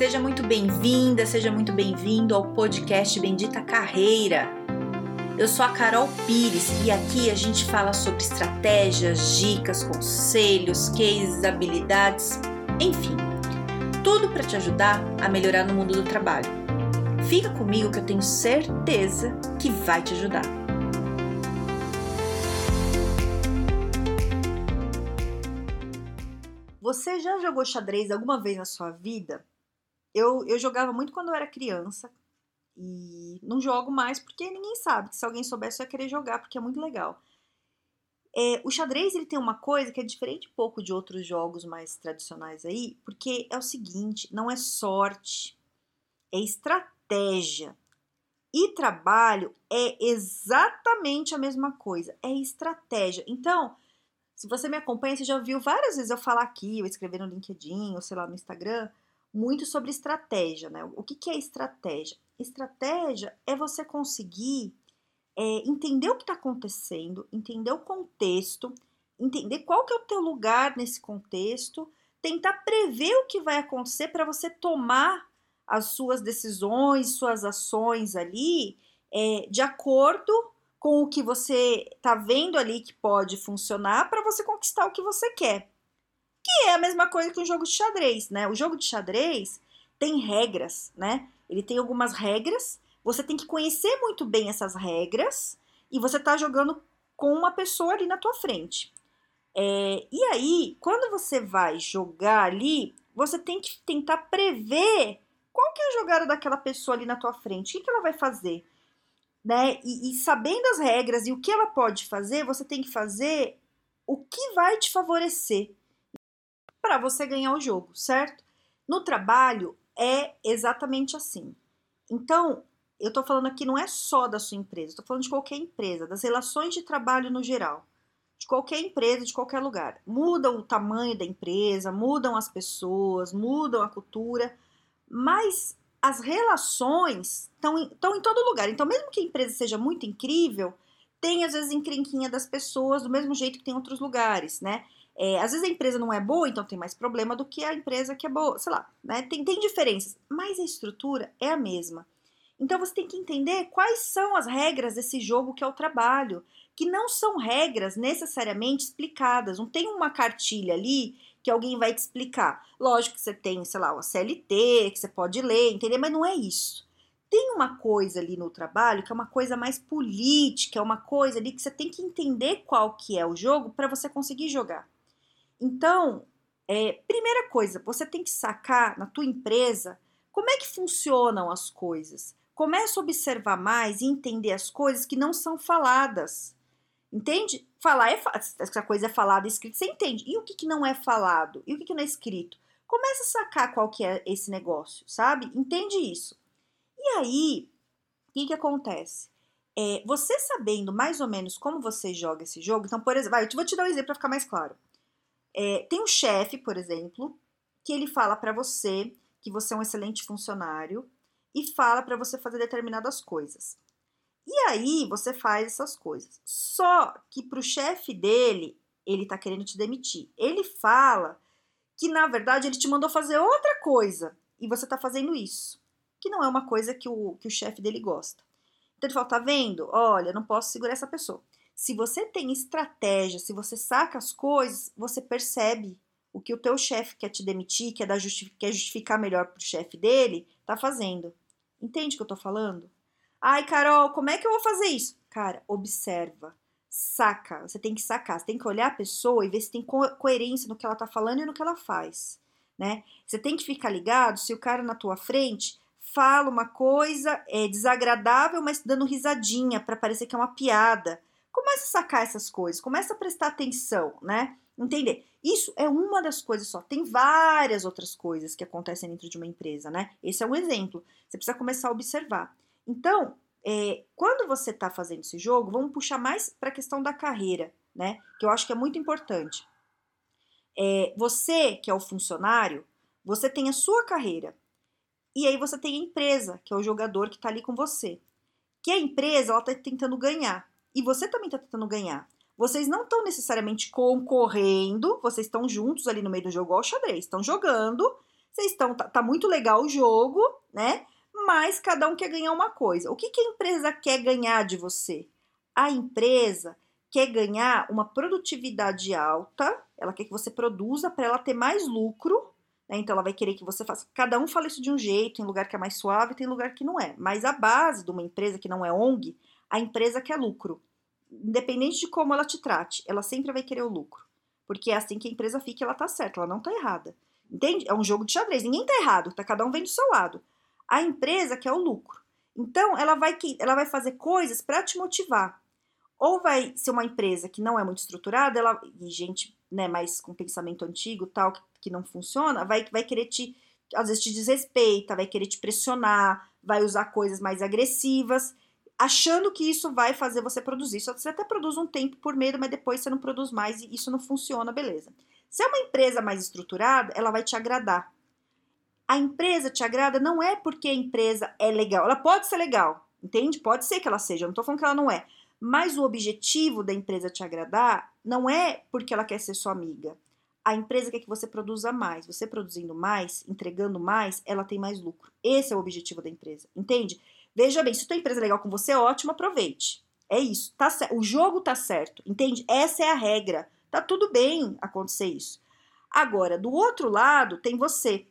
Seja muito bem-vinda, seja muito bem-vindo ao podcast Bendita Carreira. Eu sou a Carol Pires e aqui a gente fala sobre estratégias, dicas, conselhos, cases, habilidades, enfim, tudo para te ajudar a melhorar no mundo do trabalho. Fica comigo que eu tenho certeza que vai te ajudar. Você já jogou xadrez alguma vez na sua vida? Eu, eu jogava muito quando eu era criança e não jogo mais porque ninguém sabe. Se alguém soubesse, eu ia querer jogar porque é muito legal. É, o xadrez ele tem uma coisa que é diferente um pouco de outros jogos mais tradicionais aí, porque é o seguinte: não é sorte, é estratégia. E trabalho é exatamente a mesma coisa, é estratégia. Então, se você me acompanha, você já viu várias vezes eu falar aqui, ou escrever no LinkedIn, ou sei lá, no Instagram, muito sobre estratégia, né? O que, que é estratégia? Estratégia é você conseguir é, entender o que está acontecendo, entender o contexto, entender qual que é o teu lugar nesse contexto, tentar prever o que vai acontecer para você tomar as suas decisões, suas ações ali é, de acordo com o que você está vendo ali que pode funcionar para você conquistar o que você quer. Que é a mesma coisa que um jogo de xadrez, né? O jogo de xadrez tem regras, né? Ele tem algumas regras, você tem que conhecer muito bem essas regras e você está jogando com uma pessoa ali na tua frente. É, e aí, quando você vai jogar ali, você tem que tentar prever qual que é a jogada daquela pessoa ali na tua frente, o que, que ela vai fazer, né? E, e sabendo as regras e o que ela pode fazer, você tem que fazer o que vai te favorecer para você ganhar o jogo, certo? No trabalho é exatamente assim. Então, eu estou falando aqui não é só da sua empresa, estou falando de qualquer empresa, das relações de trabalho no geral. De qualquer empresa, de qualquer lugar. Muda o tamanho da empresa, mudam as pessoas, mudam a cultura, mas as relações estão em, estão em todo lugar. Então, mesmo que a empresa seja muito incrível, tem às vezes encrenquinha das pessoas, do mesmo jeito que tem em outros lugares, né? É, às vezes a empresa não é boa, então tem mais problema do que a empresa que é boa, sei lá, né? Tem, tem diferenças, mas a estrutura é a mesma. Então você tem que entender quais são as regras desse jogo que é o trabalho, que não são regras necessariamente explicadas, não tem uma cartilha ali que alguém vai te explicar. Lógico que você tem, sei lá, uma CLT, que você pode ler, entender, mas não é isso. Tem uma coisa ali no trabalho que é uma coisa mais política, é uma coisa ali que você tem que entender qual que é o jogo para você conseguir jogar. Então, é, primeira coisa, você tem que sacar na tua empresa como é que funcionam as coisas. Começa a observar mais e entender as coisas que não são faladas. Entende? Falar é essa coisa é falada escrita, você entende. E o que, que não é falado? E o que, que não é escrito? Começa a sacar qual que é esse negócio, sabe? Entende isso. E aí, o que, que acontece? É, você sabendo mais ou menos como você joga esse jogo, então, por exemplo, vai, eu vou te dar um exemplo para ficar mais claro. É, tem um chefe, por exemplo, que ele fala para você que você é um excelente funcionário e fala para você fazer determinadas coisas. E aí você faz essas coisas. Só que para o chefe dele, ele está querendo te demitir. Ele fala que na verdade ele te mandou fazer outra coisa e você está fazendo isso, que não é uma coisa que o, que o chefe dele gosta. Então ele fala: tá vendo? Olha, não posso segurar essa pessoa. Se você tem estratégia, se você saca as coisas, você percebe o que o teu chefe quer te demitir, quer, dar justific quer justificar melhor pro chefe dele, tá fazendo. Entende o que eu tô falando? Ai, Carol, como é que eu vou fazer isso? Cara, observa, saca. Você tem que sacar, você tem que olhar a pessoa e ver se tem co coerência no que ela tá falando e no que ela faz, né? Você tem que ficar ligado se o cara na tua frente fala uma coisa é desagradável, mas dando risadinha para parecer que é uma piada Começa a sacar essas coisas, começa a prestar atenção, né? Entender. Isso é uma das coisas só. Tem várias outras coisas que acontecem dentro de uma empresa, né? Esse é um exemplo. Você precisa começar a observar. Então, é, quando você está fazendo esse jogo, vamos puxar mais para a questão da carreira, né? Que eu acho que é muito importante. É, você, que é o funcionário, você tem a sua carreira. E aí você tem a empresa, que é o jogador que está ali com você. Que a empresa, ela está tentando ganhar e você também está tentando ganhar. Vocês não estão necessariamente concorrendo, vocês estão juntos ali no meio do jogo ao xadrez, estão jogando, Vocês estão, tá, tá muito legal o jogo, né? Mas cada um quer ganhar uma coisa. O que, que a empresa quer ganhar de você? A empresa quer ganhar uma produtividade alta, ela quer que você produza para ela ter mais lucro, né? Então ela vai querer que você faça. Cada um fala isso de um jeito, tem lugar que é mais suave, tem lugar que não é. Mas a base de uma empresa que não é ONG, a empresa quer lucro. Independente de como ela te trate, ela sempre vai querer o lucro. Porque é assim que a empresa fica, ela tá certa, ela não tá errada. Entende? É um jogo de xadrez, ninguém tá errado, tá cada um vem do seu lado. A empresa quer o lucro. Então, ela vai, ela vai fazer coisas para te motivar. Ou vai ser uma empresa que não é muito estruturada, ela, e gente né, mais com pensamento antigo, tal, que, que não funciona, vai, vai querer te, às vezes te desrespeita, vai querer te pressionar, vai usar coisas mais agressivas, achando que isso vai fazer você produzir. Só você até produz um tempo por medo, mas depois você não produz mais e isso não funciona, beleza. Se é uma empresa mais estruturada, ela vai te agradar. A empresa te agrada não é porque a empresa é legal. Ela pode ser legal, entende? Pode ser que ela seja, eu não tô falando que ela não é. Mas o objetivo da empresa te agradar não é porque ela quer ser sua amiga. A empresa quer que você produza mais. Você produzindo mais, entregando mais, ela tem mais lucro. Esse é o objetivo da empresa, entende? Veja bem, se tua empresa é legal com você, ótimo, aproveite. É isso, tá. O jogo tá certo, entende? Essa é a regra. Tá tudo bem acontecer isso. Agora, do outro lado, tem você,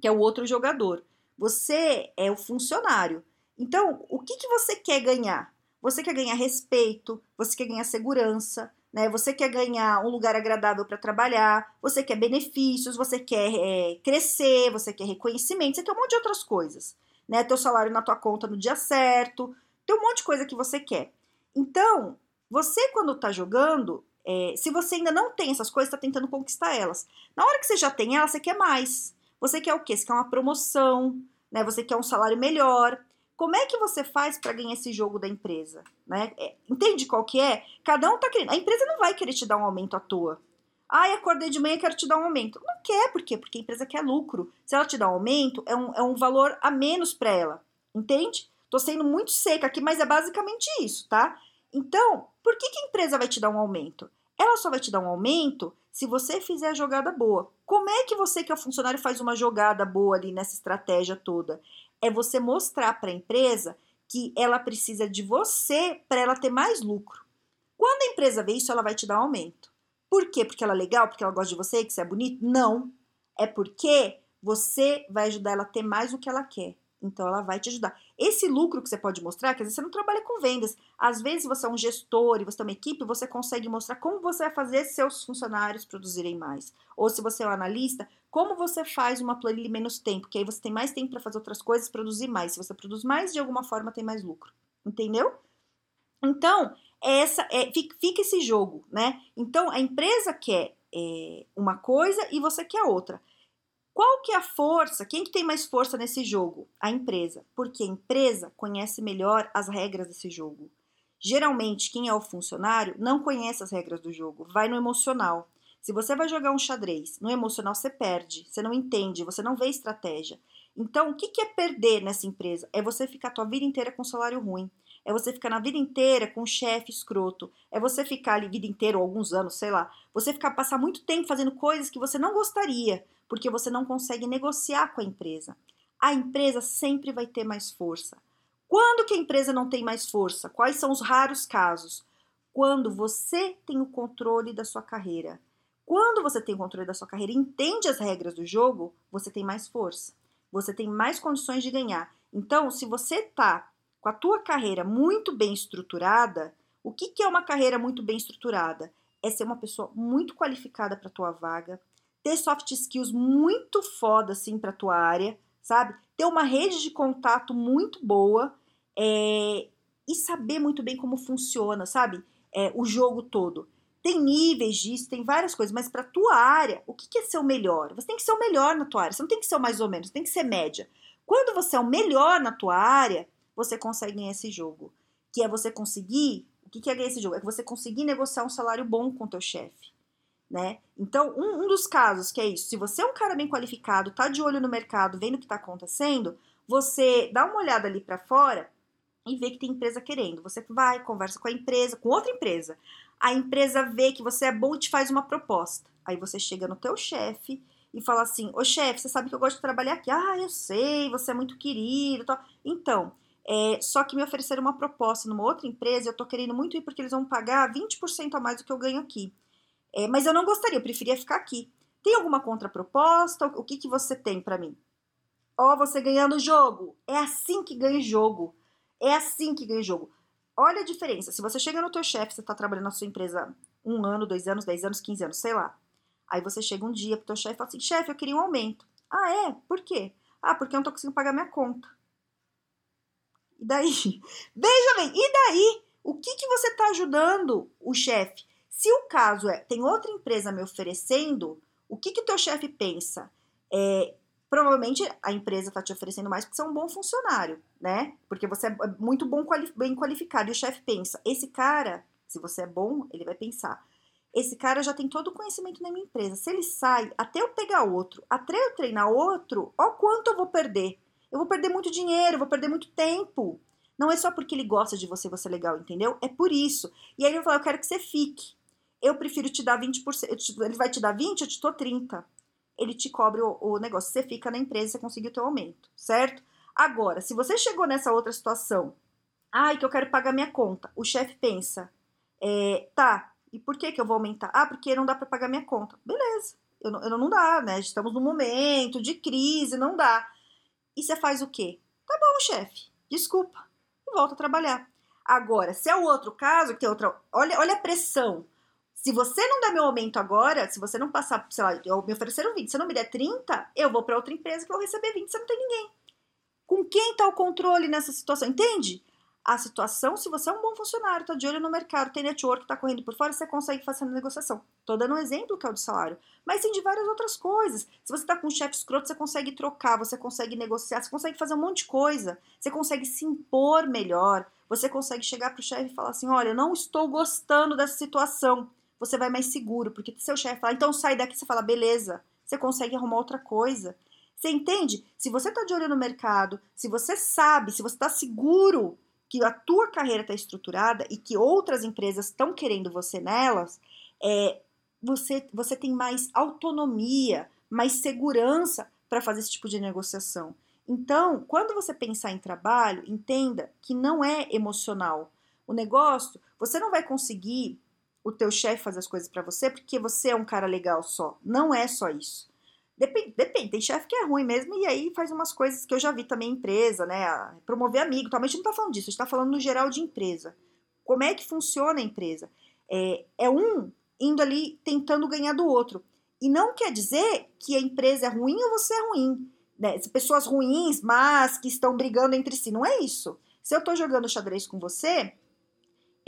que é o outro jogador. Você é o funcionário. Então, o que, que você quer ganhar? Você quer ganhar respeito, você quer ganhar segurança, né? Você quer ganhar um lugar agradável para trabalhar, você quer benefícios, você quer é, crescer, você quer reconhecimento, você quer um monte de outras coisas, né? Teu salário na tua conta no dia certo, tem um monte de coisa que você quer. Então, você quando tá jogando, é, se você ainda não tem essas coisas, está tentando conquistar elas. Na hora que você já tem elas, você quer mais. Você quer o quê? Você quer uma promoção, né? Você quer um salário melhor. Como é que você faz para ganhar esse jogo da empresa? Né? É, entende qual que é? Cada um tá querendo. A empresa não vai querer te dar um aumento à toa. Ai, acordei de manhã quero te dar um aumento. Não quer, por quê? Porque a empresa quer lucro. Se ela te dá um aumento, é um, é um valor a menos para ela. Entende? Tô sendo muito seca aqui, mas é basicamente isso, tá? Então, por que, que a empresa vai te dar um aumento? Ela só vai te dar um aumento se você fizer a jogada boa. Como é que você, que é funcionário, faz uma jogada boa ali nessa estratégia toda? é você mostrar para a empresa que ela precisa de você para ela ter mais lucro. Quando a empresa vê isso, ela vai te dar um aumento. Por quê? Porque ela é legal, porque ela gosta de você, que você é bonito? Não. É porque você vai ajudar ela a ter mais do que ela quer. Então ela vai te ajudar. Esse lucro que você pode mostrar, que às vezes você não trabalha com vendas, às vezes você é um gestor e você tem uma equipe, você consegue mostrar como você vai fazer seus funcionários produzirem mais. Ou se você é um analista, como você faz uma planilha em menos tempo, que aí você tem mais tempo para fazer outras coisas, produzir mais. Se você produz mais, de alguma forma tem mais lucro. Entendeu? Então, essa é, fica esse jogo, né? Então, a empresa quer é, uma coisa e você quer outra. Qual que é a força? Quem que tem mais força nesse jogo? A empresa, porque a empresa conhece melhor as regras desse jogo. Geralmente, quem é o funcionário não conhece as regras do jogo, vai no emocional. Se você vai jogar um xadrez, no emocional você perde, você não entende, você não vê estratégia. Então, o que é perder nessa empresa? É você ficar a tua vida inteira com salário ruim. É você ficar na vida inteira com um chefe escroto. É você ficar ali vida inteira, ou alguns anos, sei lá. Você ficar passar muito tempo fazendo coisas que você não gostaria porque você não consegue negociar com a empresa. A empresa sempre vai ter mais força. Quando que a empresa não tem mais força? Quais são os raros casos? Quando você tem o controle da sua carreira. Quando você tem o controle da sua carreira e entende as regras do jogo, você tem mais força. Você tem mais condições de ganhar. Então, se você tá com a tua carreira muito bem estruturada, o que, que é uma carreira muito bem estruturada? É ser uma pessoa muito qualificada para tua vaga, ter soft skills muito foda, assim, pra tua área, sabe? Ter uma rede de contato muito boa é, e saber muito bem como funciona, sabe? É, o jogo todo. Tem níveis disso, tem várias coisas, mas para tua área, o que, que é ser o melhor? Você tem que ser o melhor na tua área, você não tem que ser o mais ou menos, tem que ser média. Quando você é o melhor na tua área, você consegue ganhar esse jogo. Que é você conseguir. O que, que é ganhar esse jogo? É que você conseguir negociar um salário bom com o teu chefe né? Então, um, um, dos casos que é isso, se você é um cara bem qualificado, tá de olho no mercado, vendo o que está acontecendo, você dá uma olhada ali para fora e vê que tem empresa querendo. Você vai, conversa com a empresa, com outra empresa. A empresa vê que você é bom e te faz uma proposta. Aí você chega no teu chefe e fala assim: Ô chefe, você sabe que eu gosto de trabalhar aqui. Ah, eu sei, você é muito querido. Tal. Então, é, só que me ofereceram uma proposta numa outra empresa, eu tô querendo muito ir porque eles vão pagar 20% a mais do que eu ganho aqui. É, mas eu não gostaria, eu preferia ficar aqui. Tem alguma contraproposta? O que, que você tem para mim? Ó, oh, você ganhando jogo. É assim que ganha jogo. É assim que ganha jogo. Olha a diferença. Se você chega no teu chefe, você tá trabalhando na sua empresa um ano, dois anos, dez anos, quinze anos, sei lá. Aí você chega um dia pro teu chefe e fala assim, chefe, eu queria um aumento. Ah, é? Por quê? Ah, porque eu não tô conseguindo pagar minha conta. E daí? Veja bem, e daí? O que, que você tá ajudando o chefe? Se o caso é, tem outra empresa me oferecendo, o que que teu chefe pensa? É, provavelmente a empresa está te oferecendo mais porque você é um bom funcionário, né? Porque você é muito bom, bem qualificado. E o chefe pensa, esse cara, se você é bom, ele vai pensar, esse cara já tem todo o conhecimento na minha empresa. Se ele sai, até eu pegar outro, até eu treinar outro, ó quanto eu vou perder. Eu vou perder muito dinheiro, eu vou perder muito tempo. Não é só porque ele gosta de você, você é legal, entendeu? É por isso. E aí ele vai falar, eu quero que você fique. Eu prefiro te dar 20%. Ele vai te dar 20%, eu te dou 30%. Ele te cobre o, o negócio. Você fica na empresa, você conseguiu o teu aumento, certo? Agora, se você chegou nessa outra situação, ai, que eu quero pagar minha conta, o chefe pensa, é, tá, e por que que eu vou aumentar? Ah, porque não dá para pagar minha conta. Beleza, eu não, eu não dá, né? Estamos num momento de crise, não dá. E você faz o quê? Tá bom, chefe, desculpa, e volta a trabalhar. Agora, se é o outro caso, que outra. Olha, olha a pressão. Se você não der meu aumento agora, se você não passar, sei lá, eu me ofereceram 20, se não me der 30, eu vou para outra empresa que eu vou receber 20, você não tem ninguém. Com quem está o controle nessa situação? Entende? A situação, se você é um bom funcionário, está de olho no mercado, tem network, está correndo por fora, você consegue fazer a negociação. Estou dando um exemplo que é o de salário. Mas tem de várias outras coisas. Se você está com um chefe escroto, você consegue trocar, você consegue negociar, você consegue fazer um monte de coisa. Você consegue se impor melhor. Você consegue chegar para o chefe e falar assim: olha, eu não estou gostando dessa situação você vai mais seguro, porque seu chefe fala, então sai daqui, você fala, beleza, você consegue arrumar outra coisa. Você entende? Se você está de olho no mercado, se você sabe, se você está seguro que a tua carreira está estruturada e que outras empresas estão querendo você nelas, é, você, você tem mais autonomia, mais segurança para fazer esse tipo de negociação. Então, quando você pensar em trabalho, entenda que não é emocional. O negócio, você não vai conseguir o teu chefe fazer as coisas para você porque você é um cara legal só. Não é só isso. Depende, depende tem chefe que é ruim mesmo e aí faz umas coisas que eu já vi também em empresa, né? Promover amigo, talvez a gente não tá falando disso, a gente tá falando no geral de empresa. Como é que funciona a empresa? É, é um indo ali tentando ganhar do outro. E não quer dizer que a empresa é ruim ou você é ruim. Né? Pessoas ruins, mas que estão brigando entre si. Não é isso. Se eu tô jogando xadrez com você,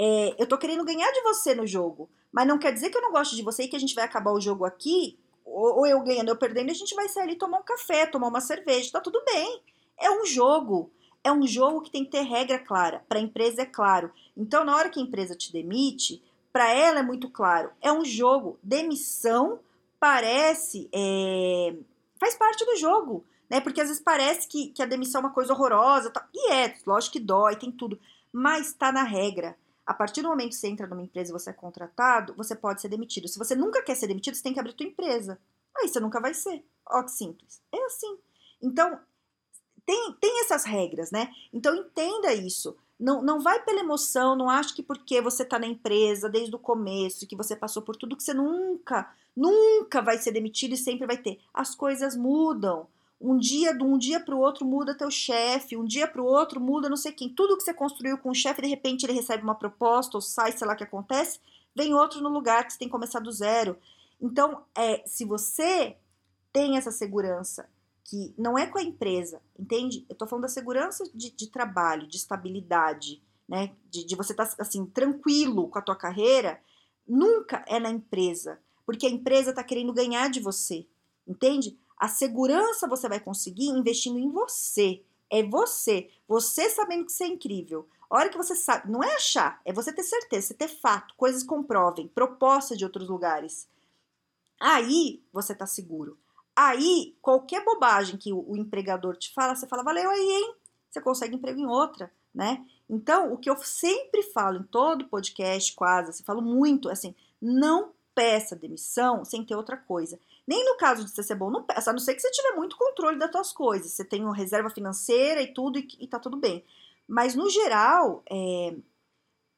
é, eu tô querendo ganhar de você no jogo, mas não quer dizer que eu não gosto de você e que a gente vai acabar o jogo aqui, ou, ou eu ganhando, ou perdendo, a gente vai sair ali tomar um café, tomar uma cerveja, tá tudo bem. É um jogo. É um jogo que tem que ter regra clara. Para a empresa é claro. Então, na hora que a empresa te demite, para ela é muito claro. É um jogo. Demissão parece. É, faz parte do jogo. Né? Porque às vezes parece que, que a demissão é uma coisa horrorosa. Tá? E é, lógico que dói, tem tudo. Mas está na regra. A partir do momento que você entra numa empresa e você é contratado, você pode ser demitido. Se você nunca quer ser demitido, você tem que abrir tua empresa. Aí você nunca vai ser. Ó que simples. É assim. Então, tem, tem essas regras, né? Então entenda isso. Não, não vai pela emoção, não acho que porque você está na empresa desde o começo, que você passou por tudo, que você nunca, nunca vai ser demitido e sempre vai ter. As coisas mudam. Um dia, de um dia para o outro muda teu chefe, um dia para o outro muda não sei quem. Tudo que você construiu com o chefe, de repente ele recebe uma proposta ou sai, sei lá o que acontece, vem outro no lugar que você tem que começar do zero. Então, é, se você tem essa segurança, que não é com a empresa, entende? Eu tô falando da segurança de, de trabalho, de estabilidade, né? De, de você estar tá, assim, tranquilo com a tua carreira, nunca é na empresa, porque a empresa tá querendo ganhar de você, entende? A segurança você vai conseguir investindo em você. É você. Você sabendo que você é incrível. A hora que você sabe, não é achar, é você ter certeza, você ter fato, coisas comprovem, propostas de outros lugares. Aí você tá seguro. Aí, qualquer bobagem que o, o empregador te fala, você fala, valeu aí, hein? Você consegue emprego em outra, né? Então, o que eu sempre falo em todo podcast, quase, assim, falo muito, assim, não peça demissão sem ter outra coisa. Nem no caso de ser bom, não peça, a não ser que você tiver muito controle das suas coisas. Você tem uma reserva financeira e tudo, e, e tá tudo bem. Mas, no geral, é,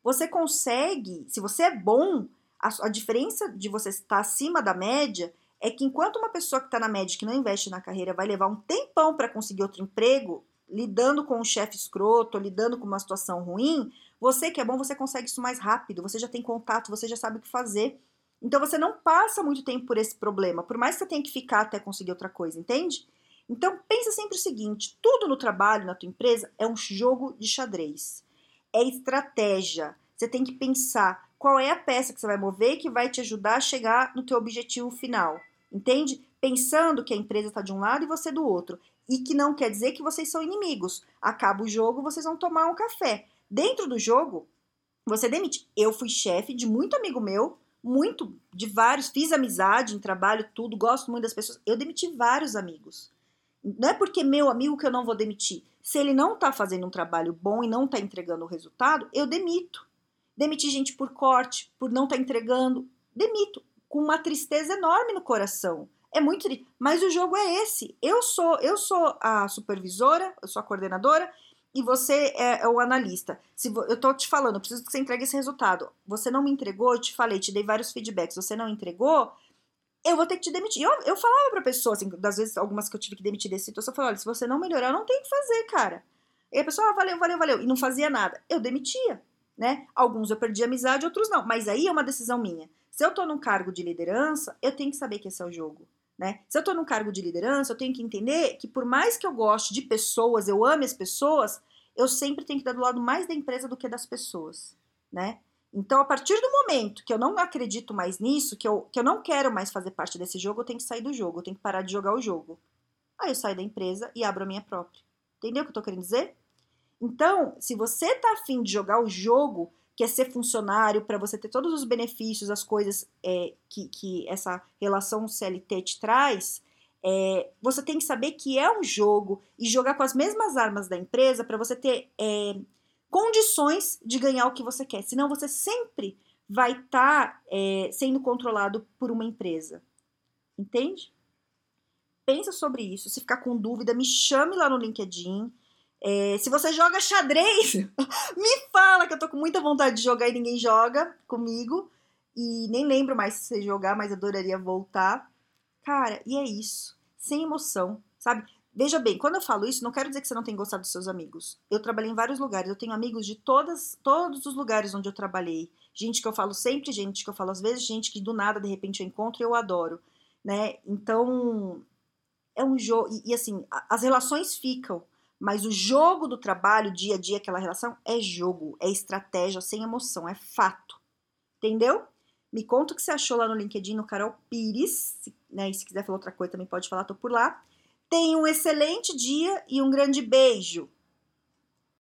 você consegue, se você é bom, a, a diferença de você estar acima da média é que enquanto uma pessoa que está na média que não investe na carreira vai levar um tempão para conseguir outro emprego, lidando com um chefe escroto, lidando com uma situação ruim, você que é bom, você consegue isso mais rápido, você já tem contato, você já sabe o que fazer. Então você não passa muito tempo por esse problema, por mais que você tenha que ficar até conseguir outra coisa, entende? Então pensa sempre o seguinte, tudo no trabalho, na tua empresa, é um jogo de xadrez. É estratégia. Você tem que pensar qual é a peça que você vai mover que vai te ajudar a chegar no teu objetivo final entende? Pensando que a empresa está de um lado e você do outro. E que não quer dizer que vocês são inimigos. Acaba o jogo, vocês vão tomar um café. Dentro do jogo, você demite. Eu fui chefe de muito amigo meu, muito, de vários, fiz amizade em trabalho, tudo, gosto muito das pessoas. Eu demiti vários amigos. Não é porque meu amigo que eu não vou demitir. Se ele não está fazendo um trabalho bom e não está entregando o resultado, eu demito. Demiti gente por corte, por não estar tá entregando, demito com uma tristeza enorme no coração. É muito. Mas o jogo é esse. Eu sou, eu sou a supervisora, eu sou a coordenadora e você é, é o analista. Se eu tô te falando, eu preciso que você entregue esse resultado. Você não me entregou, eu te falei, te dei vários feedbacks. Você não entregou, eu vou ter que te demitir. Eu, eu falava pra pessoa, assim, das vezes, algumas que eu tive que demitir desse situação, eu falava, olha, se você não melhorar, não tenho o que fazer, cara. E a pessoa, ah, valeu, valeu, valeu. E não fazia nada. Eu demitia, né? Alguns eu perdi amizade, outros não. Mas aí é uma decisão minha. Se eu estou num cargo de liderança, eu tenho que saber que esse é o jogo. Né? Se eu estou num cargo de liderança, eu tenho que entender que por mais que eu goste de pessoas, eu ame as pessoas, eu sempre tenho que dar do lado mais da empresa do que das pessoas, né? Então, a partir do momento que eu não acredito mais nisso, que eu, que eu não quero mais fazer parte desse jogo, eu tenho que sair do jogo, eu tenho que parar de jogar o jogo. Aí eu saio da empresa e abro a minha própria. Entendeu o que eu tô querendo dizer? Então, se você tá afim de jogar o jogo, que ser funcionário, para você ter todos os benefícios, as coisas é, que, que essa relação CLT te traz, é, você tem que saber que é um jogo e jogar com as mesmas armas da empresa para você ter é, condições de ganhar o que você quer. Senão você sempre vai estar tá, é, sendo controlado por uma empresa. Entende? Pensa sobre isso. Se ficar com dúvida, me chame lá no LinkedIn. É, se você joga xadrez, me fala que eu tô com muita vontade de jogar e ninguém joga comigo. E nem lembro mais se você jogar, mas adoraria voltar. Cara, e é isso. Sem emoção, sabe? Veja bem, quando eu falo isso, não quero dizer que você não tem gostado dos seus amigos. Eu trabalhei em vários lugares, eu tenho amigos de todas, todos os lugares onde eu trabalhei. Gente que eu falo sempre, gente que eu falo às vezes, gente que do nada, de repente, eu encontro e eu adoro, né? Então, é um jogo. E, e assim, as relações ficam. Mas o jogo do trabalho, dia a dia, aquela relação, é jogo, é estratégia sem emoção, é fato. Entendeu? Me conta o que você achou lá no LinkedIn, no Carol Pires, né? E se quiser falar outra coisa também pode falar, tô por lá. Tenha um excelente dia e um grande beijo.